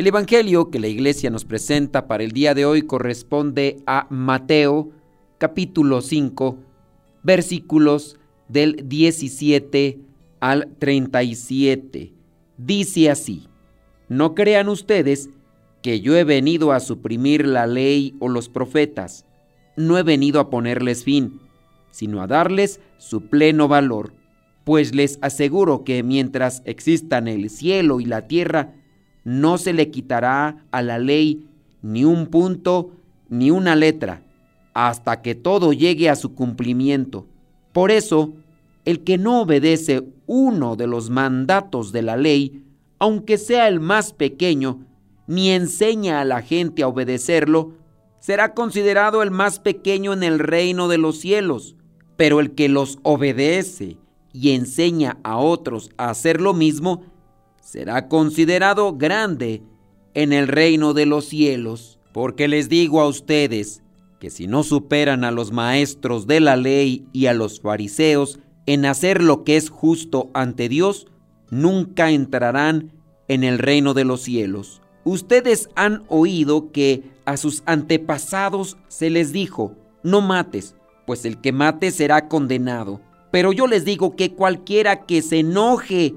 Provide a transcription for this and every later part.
El Evangelio que la iglesia nos presenta para el día de hoy corresponde a Mateo capítulo 5 versículos del 17 al 37. Dice así, no crean ustedes que yo he venido a suprimir la ley o los profetas, no he venido a ponerles fin, sino a darles su pleno valor, pues les aseguro que mientras existan el cielo y la tierra, no se le quitará a la ley ni un punto ni una letra, hasta que todo llegue a su cumplimiento. Por eso, el que no obedece uno de los mandatos de la ley, aunque sea el más pequeño, ni enseña a la gente a obedecerlo, será considerado el más pequeño en el reino de los cielos. Pero el que los obedece y enseña a otros a hacer lo mismo, será considerado grande en el reino de los cielos. Porque les digo a ustedes que si no superan a los maestros de la ley y a los fariseos en hacer lo que es justo ante Dios, nunca entrarán en el reino de los cielos. Ustedes han oído que a sus antepasados se les dijo, no mates, pues el que mate será condenado. Pero yo les digo que cualquiera que se enoje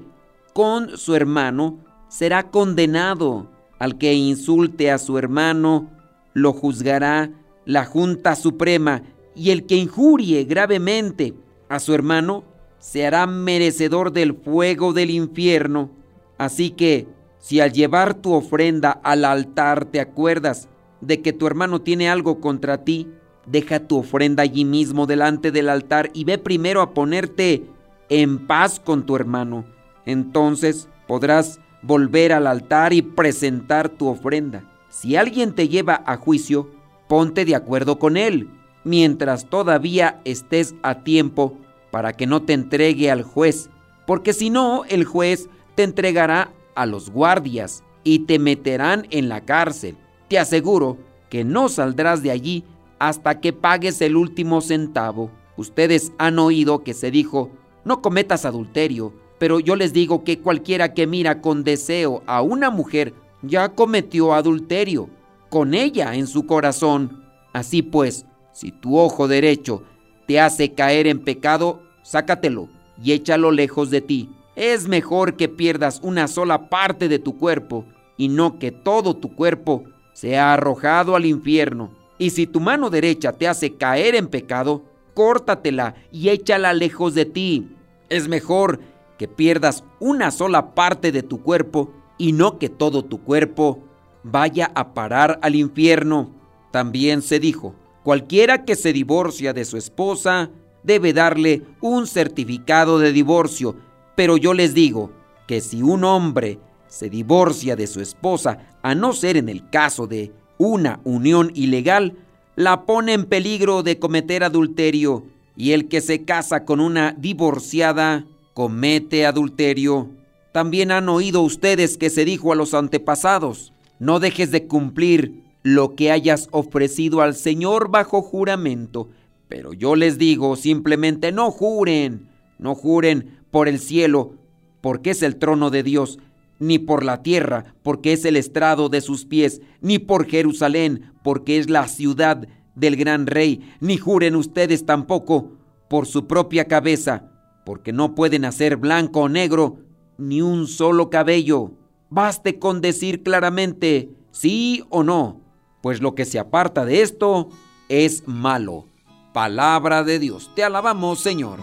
con su hermano, será condenado. Al que insulte a su hermano, lo juzgará la Junta Suprema, y el que injurie gravemente a su hermano, se hará merecedor del fuego del infierno. Así que, si al llevar tu ofrenda al altar te acuerdas de que tu hermano tiene algo contra ti, deja tu ofrenda allí mismo delante del altar y ve primero a ponerte en paz con tu hermano entonces podrás volver al altar y presentar tu ofrenda. Si alguien te lleva a juicio, ponte de acuerdo con él, mientras todavía estés a tiempo para que no te entregue al juez, porque si no, el juez te entregará a los guardias y te meterán en la cárcel. Te aseguro que no saldrás de allí hasta que pagues el último centavo. Ustedes han oído que se dijo, no cometas adulterio, pero yo les digo que cualquiera que mira con deseo a una mujer ya cometió adulterio con ella en su corazón. Así pues, si tu ojo derecho te hace caer en pecado, sácatelo y échalo lejos de ti. Es mejor que pierdas una sola parte de tu cuerpo y no que todo tu cuerpo sea arrojado al infierno. Y si tu mano derecha te hace caer en pecado, córtatela y échala lejos de ti. Es mejor que pierdas una sola parte de tu cuerpo y no que todo tu cuerpo vaya a parar al infierno. También se dijo, cualquiera que se divorcia de su esposa debe darle un certificado de divorcio, pero yo les digo que si un hombre se divorcia de su esposa, a no ser en el caso de una unión ilegal, la pone en peligro de cometer adulterio, y el que se casa con una divorciada comete adulterio. También han oído ustedes que se dijo a los antepasados, no dejes de cumplir lo que hayas ofrecido al Señor bajo juramento. Pero yo les digo simplemente no juren, no juren por el cielo, porque es el trono de Dios, ni por la tierra, porque es el estrado de sus pies, ni por Jerusalén, porque es la ciudad del gran rey, ni juren ustedes tampoco por su propia cabeza, porque no pueden hacer blanco o negro ni un solo cabello. Baste con decir claramente sí o no, pues lo que se aparta de esto es malo. Palabra de Dios. Te alabamos, Señor.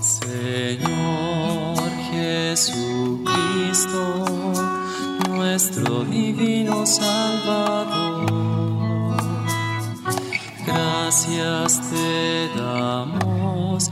Señor Jesucristo, nuestro divino Salvador. Gracias te damos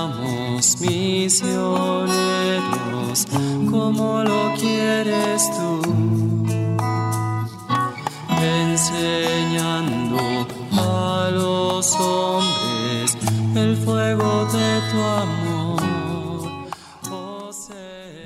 seamos misioneros como lo quieres tú, enseñando a los hombres el fuego de tu amor. Oh,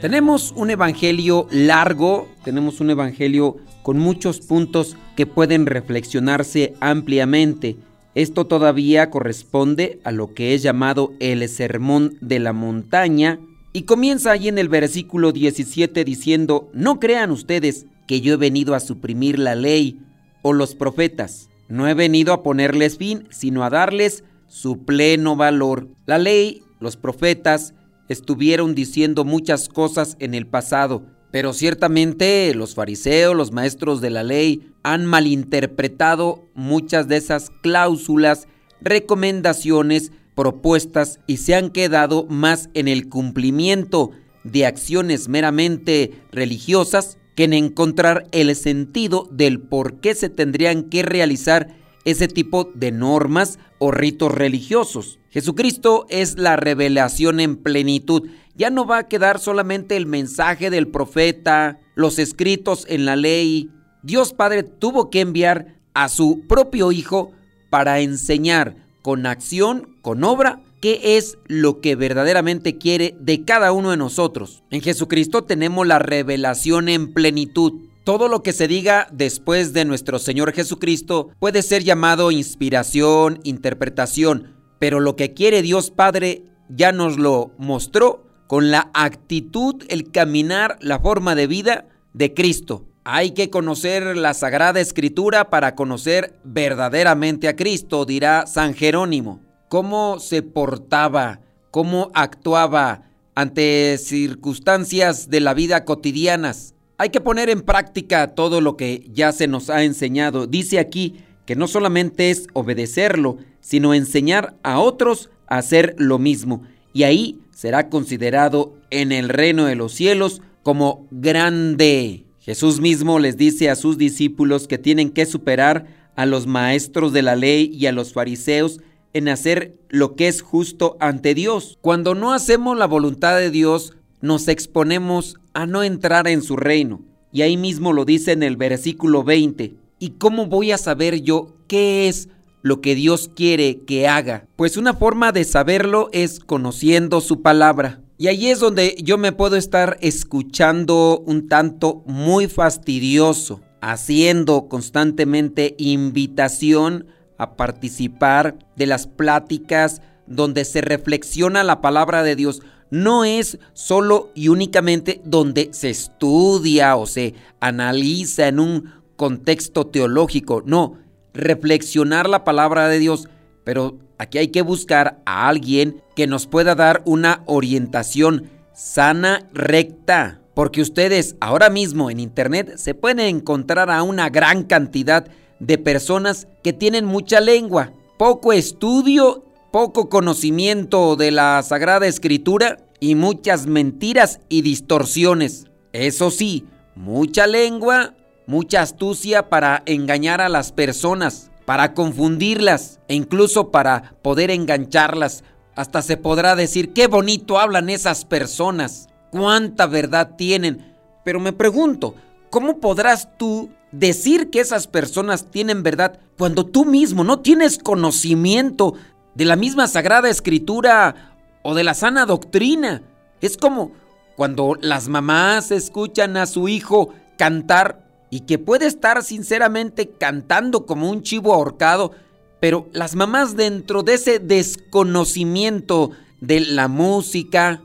tenemos un evangelio largo, tenemos un evangelio con muchos puntos que pueden reflexionarse ampliamente. Esto todavía corresponde a lo que es llamado el Sermón de la Montaña y comienza allí en el versículo 17 diciendo, no crean ustedes que yo he venido a suprimir la ley o los profetas. No he venido a ponerles fin, sino a darles su pleno valor. La ley, los profetas, estuvieron diciendo muchas cosas en el pasado, pero ciertamente los fariseos, los maestros de la ley, han malinterpretado muchas de esas cláusulas, recomendaciones, propuestas y se han quedado más en el cumplimiento de acciones meramente religiosas que en encontrar el sentido del por qué se tendrían que realizar ese tipo de normas o ritos religiosos. Jesucristo es la revelación en plenitud. Ya no va a quedar solamente el mensaje del profeta, los escritos en la ley. Dios Padre tuvo que enviar a su propio Hijo para enseñar con acción, con obra, qué es lo que verdaderamente quiere de cada uno de nosotros. En Jesucristo tenemos la revelación en plenitud. Todo lo que se diga después de nuestro Señor Jesucristo puede ser llamado inspiración, interpretación, pero lo que quiere Dios Padre ya nos lo mostró con la actitud, el caminar, la forma de vida de Cristo. Hay que conocer la Sagrada Escritura para conocer verdaderamente a Cristo, dirá San Jerónimo. Cómo se portaba, cómo actuaba ante circunstancias de la vida cotidianas hay que poner en práctica todo lo que ya se nos ha enseñado. Dice aquí que no solamente es obedecerlo, sino enseñar a otros a hacer lo mismo. Y ahí será considerado en el reino de los cielos como grande. Jesús mismo les dice a sus discípulos que tienen que superar a los maestros de la ley y a los fariseos en hacer lo que es justo ante Dios. Cuando no hacemos la voluntad de Dios, nos exponemos a no entrar en su reino. Y ahí mismo lo dice en el versículo 20. ¿Y cómo voy a saber yo qué es lo que Dios quiere que haga? Pues una forma de saberlo es conociendo su palabra. Y ahí es donde yo me puedo estar escuchando un tanto muy fastidioso, haciendo constantemente invitación a participar de las pláticas donde se reflexiona la palabra de Dios no es solo y únicamente donde se estudia o se analiza en un contexto teológico, no, reflexionar la palabra de Dios, pero aquí hay que buscar a alguien que nos pueda dar una orientación sana, recta, porque ustedes ahora mismo en internet se pueden encontrar a una gran cantidad de personas que tienen mucha lengua, poco estudio poco conocimiento de la Sagrada Escritura y muchas mentiras y distorsiones. Eso sí, mucha lengua, mucha astucia para engañar a las personas, para confundirlas e incluso para poder engancharlas. Hasta se podrá decir, qué bonito hablan esas personas, cuánta verdad tienen. Pero me pregunto, ¿cómo podrás tú decir que esas personas tienen verdad cuando tú mismo no tienes conocimiento de la misma Sagrada Escritura o de la sana doctrina. Es como cuando las mamás escuchan a su hijo cantar y que puede estar sinceramente cantando como un chivo ahorcado, pero las mamás dentro de ese desconocimiento de la música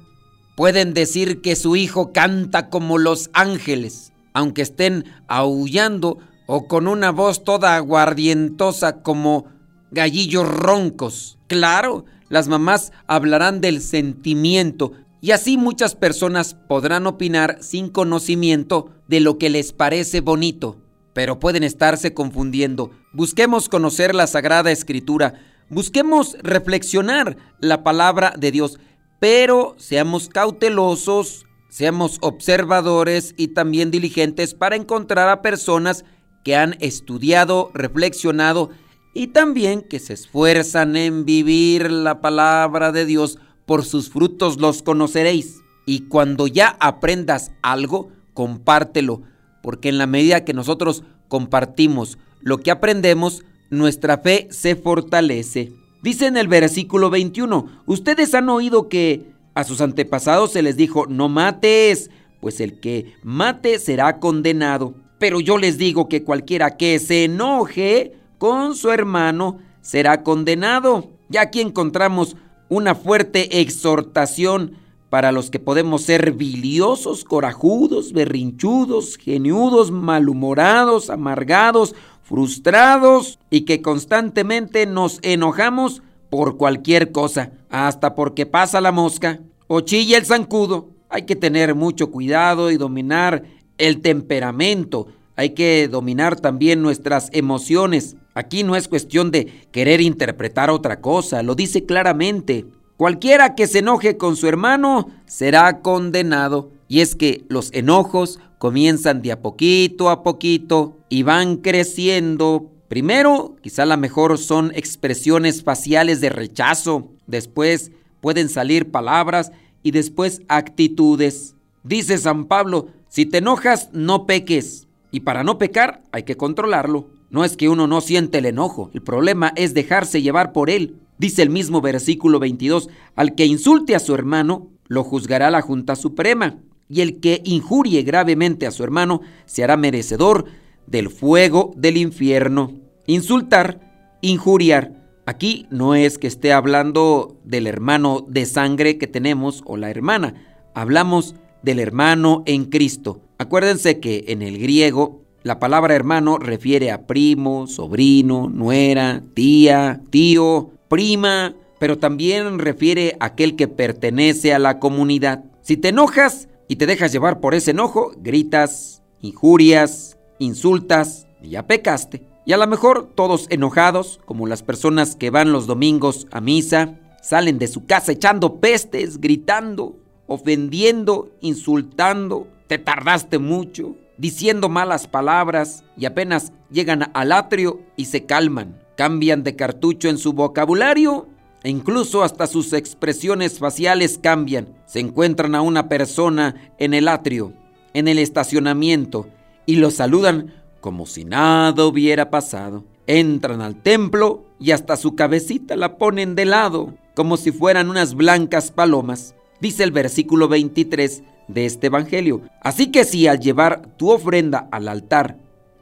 pueden decir que su hijo canta como los ángeles, aunque estén aullando o con una voz toda aguardientosa como gallillos roncos. Claro, las mamás hablarán del sentimiento y así muchas personas podrán opinar sin conocimiento de lo que les parece bonito. pero pueden estarse confundiendo. Busquemos conocer la Sagrada Escritura, busquemos reflexionar la palabra de Dios, pero seamos cautelosos, seamos observadores y también diligentes para encontrar a personas que han estudiado, reflexionado y también que se esfuerzan en vivir la palabra de Dios. Por sus frutos los conoceréis. Y cuando ya aprendas algo, compártelo, porque en la medida que nosotros compartimos lo que aprendemos, nuestra fe se fortalece. Dice en el versículo 21, ustedes han oído que a sus antepasados se les dijo, no mates, pues el que mate será condenado. Pero yo les digo que cualquiera que se enoje con su hermano será condenado. Y aquí encontramos una fuerte exhortación para los que podemos ser biliosos, corajudos, berrinchudos, geniudos, malhumorados, amargados, frustrados y que constantemente nos enojamos por cualquier cosa, hasta porque pasa la mosca o chilla el zancudo. Hay que tener mucho cuidado y dominar el temperamento. Hay que dominar también nuestras emociones. Aquí no es cuestión de querer interpretar otra cosa, lo dice claramente. Cualquiera que se enoje con su hermano será condenado. Y es que los enojos comienzan de a poquito a poquito y van creciendo. Primero, quizá la mejor son expresiones faciales de rechazo. Después pueden salir palabras y después actitudes. Dice San Pablo, si te enojas, no peques. Y para no pecar hay que controlarlo. No es que uno no siente el enojo, el problema es dejarse llevar por él. Dice el mismo versículo 22, al que insulte a su hermano, lo juzgará la Junta Suprema, y el que injurie gravemente a su hermano se hará merecedor del fuego del infierno. Insultar, injuriar. Aquí no es que esté hablando del hermano de sangre que tenemos o la hermana, hablamos del hermano en Cristo. Acuérdense que en el griego la palabra hermano refiere a primo, sobrino, nuera, tía, tío, prima, pero también refiere a aquel que pertenece a la comunidad. Si te enojas y te dejas llevar por ese enojo, gritas, injurias, insultas y ya pecaste. Y a lo mejor todos enojados, como las personas que van los domingos a misa, salen de su casa echando pestes, gritando, ofendiendo, insultando, te tardaste mucho, diciendo malas palabras y apenas llegan al atrio y se calman cambian de cartucho en su vocabulario e incluso hasta sus expresiones faciales cambian. Se encuentran a una persona en el atrio, en el estacionamiento, y lo saludan como si nada hubiera pasado. Entran al templo y hasta su cabecita la ponen de lado, como si fueran unas blancas palomas. Dice el versículo 23 de este Evangelio. Así que si al llevar tu ofrenda al altar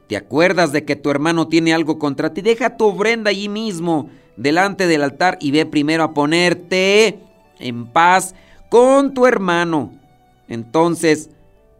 te acuerdas de que tu hermano tiene algo contra ti, deja tu ofrenda allí mismo, delante del altar, y ve primero a ponerte en paz con tu hermano. Entonces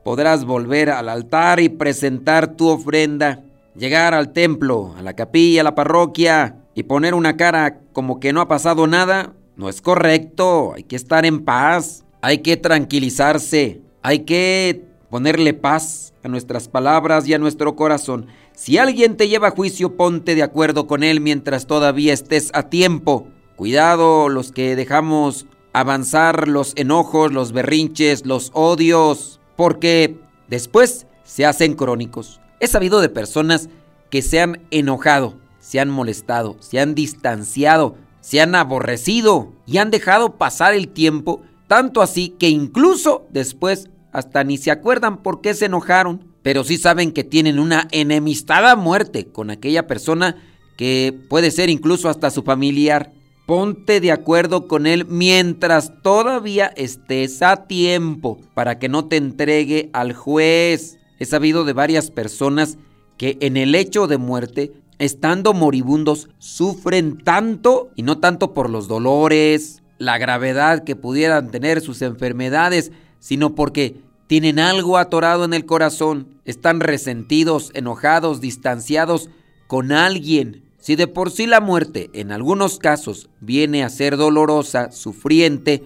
podrás volver al altar y presentar tu ofrenda, llegar al templo, a la capilla, a la parroquia, y poner una cara como que no ha pasado nada, no es correcto, hay que estar en paz, hay que tranquilizarse, hay que ponerle paz a nuestras palabras y a nuestro corazón. Si alguien te lleva a juicio, ponte de acuerdo con él mientras todavía estés a tiempo. Cuidado los que dejamos avanzar los enojos, los berrinches, los odios, porque después se hacen crónicos. He sabido de personas que se han enojado, se han molestado, se han distanciado, se han aborrecido y han dejado pasar el tiempo, tanto así que incluso después hasta ni se acuerdan por qué se enojaron, pero sí saben que tienen una enemistad a muerte con aquella persona que puede ser incluso hasta su familiar. Ponte de acuerdo con él mientras todavía estés a tiempo para que no te entregue al juez. He sabido de varias personas que en el hecho de muerte, estando moribundos, sufren tanto y no tanto por los dolores, la gravedad que pudieran tener sus enfermedades, sino porque tienen algo atorado en el corazón, están resentidos, enojados, distanciados con alguien. Si de por sí la muerte en algunos casos viene a ser dolorosa, sufriente,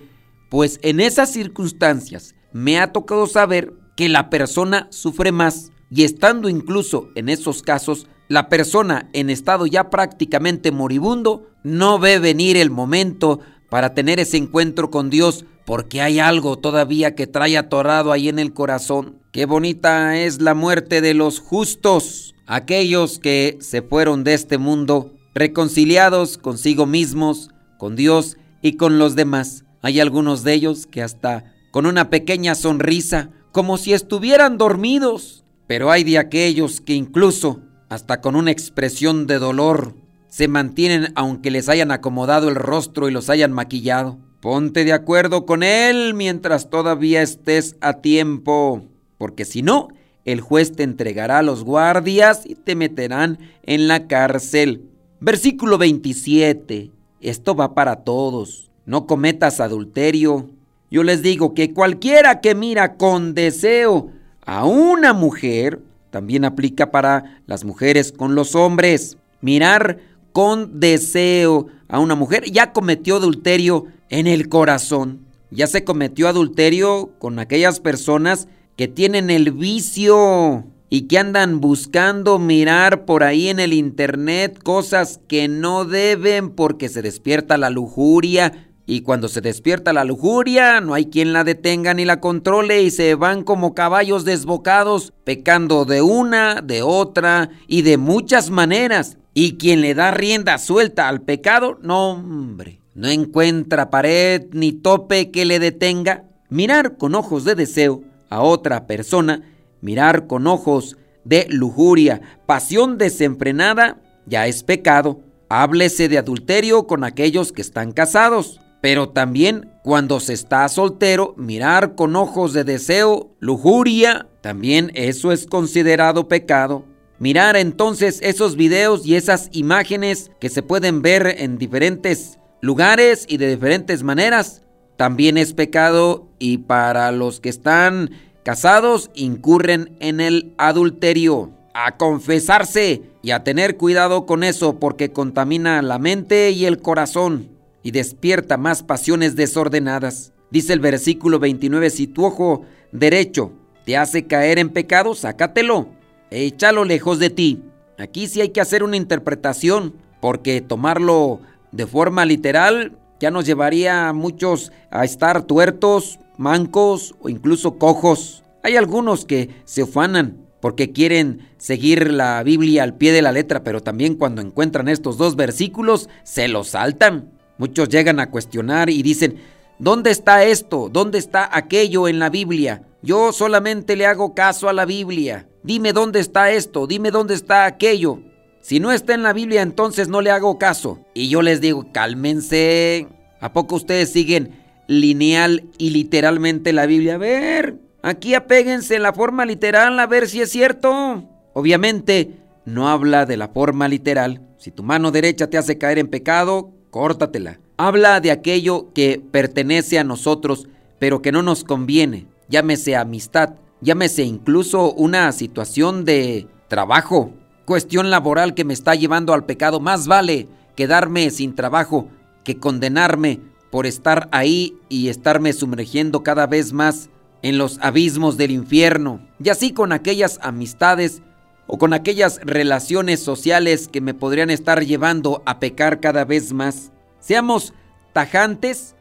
pues en esas circunstancias me ha tocado saber que la persona sufre más y estando incluso en esos casos, la persona en estado ya prácticamente moribundo no ve venir el momento para tener ese encuentro con Dios porque hay algo todavía que trae atorado ahí en el corazón. Qué bonita es la muerte de los justos, aquellos que se fueron de este mundo reconciliados consigo mismos, con Dios y con los demás. Hay algunos de ellos que hasta con una pequeña sonrisa, como si estuvieran dormidos, pero hay de aquellos que incluso hasta con una expresión de dolor se mantienen aunque les hayan acomodado el rostro y los hayan maquillado. Ponte de acuerdo con él mientras todavía estés a tiempo, porque si no, el juez te entregará a los guardias y te meterán en la cárcel. Versículo 27. Esto va para todos. No cometas adulterio. Yo les digo que cualquiera que mira con deseo a una mujer, también aplica para las mujeres con los hombres. Mirar con deseo a una mujer ya cometió adulterio en el corazón. Ya se cometió adulterio con aquellas personas que tienen el vicio y que andan buscando mirar por ahí en el internet cosas que no deben porque se despierta la lujuria. Y cuando se despierta la lujuria, no hay quien la detenga ni la controle y se van como caballos desbocados, pecando de una, de otra y de muchas maneras. Y quien le da rienda suelta al pecado, no hombre, no encuentra pared ni tope que le detenga. Mirar con ojos de deseo a otra persona, mirar con ojos de lujuria, pasión desenfrenada, ya es pecado. Háblese de adulterio con aquellos que están casados. Pero también cuando se está soltero, mirar con ojos de deseo, lujuria, también eso es considerado pecado. Mirar entonces esos videos y esas imágenes que se pueden ver en diferentes lugares y de diferentes maneras, también es pecado y para los que están casados incurren en el adulterio. A confesarse y a tener cuidado con eso porque contamina la mente y el corazón y despierta más pasiones desordenadas. Dice el versículo 29, si tu ojo derecho te hace caer en pecado, sácatelo, échalo lejos de ti. Aquí sí hay que hacer una interpretación porque tomarlo de forma literal ya nos llevaría a muchos a estar tuertos, mancos o incluso cojos. Hay algunos que se ufanan porque quieren seguir la Biblia al pie de la letra, pero también cuando encuentran estos dos versículos se los saltan. Muchos llegan a cuestionar y dicen, ¿dónde está esto? ¿Dónde está aquello en la Biblia? Yo solamente le hago caso a la Biblia. Dime dónde está esto, dime dónde está aquello. Si no está en la Biblia, entonces no le hago caso. Y yo les digo, cálmense. ¿A poco ustedes siguen lineal y literalmente la Biblia? A ver, aquí apéguense en la forma literal a ver si es cierto. Obviamente, no habla de la forma literal. Si tu mano derecha te hace caer en pecado, córtatela. Habla de aquello que pertenece a nosotros, pero que no nos conviene. Llámese amistad, llámese incluso una situación de trabajo, cuestión laboral que me está llevando al pecado, más vale quedarme sin trabajo que condenarme por estar ahí y estarme sumergiendo cada vez más en los abismos del infierno. Y así con aquellas amistades o con aquellas relaciones sociales que me podrían estar llevando a pecar cada vez más. Seamos tajantes,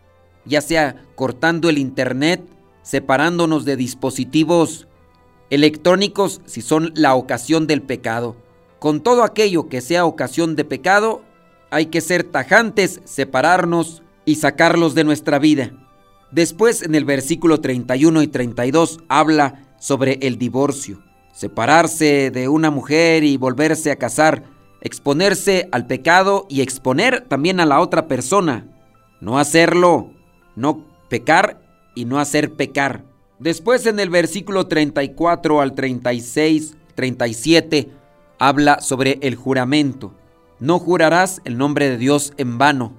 ya sea cortando el internet, separándonos de dispositivos electrónicos si son la ocasión del pecado. Con todo aquello que sea ocasión de pecado, hay que ser tajantes, separarnos y sacarlos de nuestra vida. Después en el versículo 31 y 32 habla sobre el divorcio, separarse de una mujer y volverse a casar, exponerse al pecado y exponer también a la otra persona, no hacerlo, no pecar y no hacer pecar. Después en el versículo 34 al 36, 37, habla sobre el juramento. No jurarás el nombre de Dios en vano.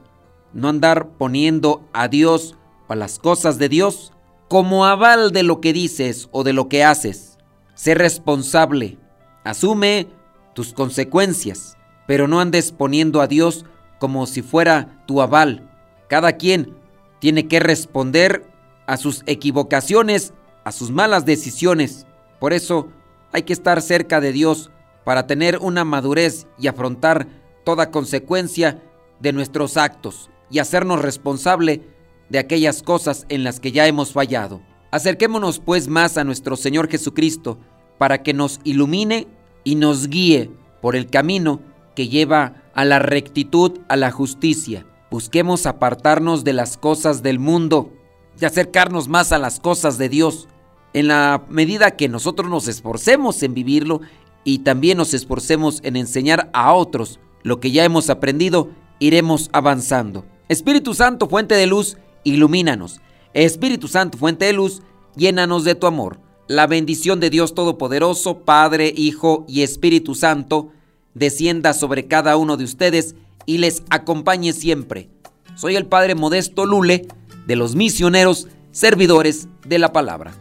No andar poniendo a Dios o a las cosas de Dios como aval de lo que dices o de lo que haces. Sé responsable. Asume tus consecuencias, pero no andes poniendo a Dios como si fuera tu aval. Cada quien tiene que responder a sus equivocaciones, a sus malas decisiones. Por eso, Hay que estar cerca de Dios para tener una madurez y afrontar toda consecuencia de nuestros actos y hacernos responsable de aquellas cosas en las que ya hemos fallado. Acerquémonos pues más a nuestro Señor Jesucristo para que nos ilumine y nos guíe por el camino que lleva a la rectitud, a la justicia. Busquemos apartarnos de las cosas del mundo y acercarnos más a las cosas de Dios. En la medida que nosotros nos esforcemos en vivirlo y también nos esforcemos en enseñar a otros lo que ya hemos aprendido, iremos avanzando. Espíritu Santo, fuente de luz, ilumínanos. Espíritu Santo, fuente de luz, llénanos de tu amor. La bendición de Dios Todopoderoso, Padre, Hijo y Espíritu Santo, descienda sobre cada uno de ustedes y les acompañe siempre. Soy el Padre Modesto Lule, de los misioneros servidores de la palabra.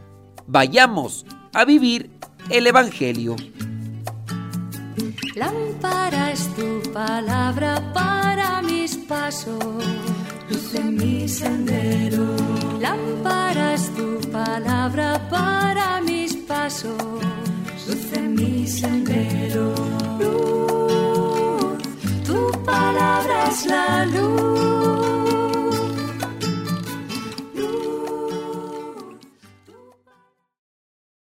Vayamos a vivir el Evangelio. Lámpara es tu palabra para mis pasos, luce mi sendero. lámparas tu palabra para mis pasos, luce mi sendero. Luz, tu palabra es la luz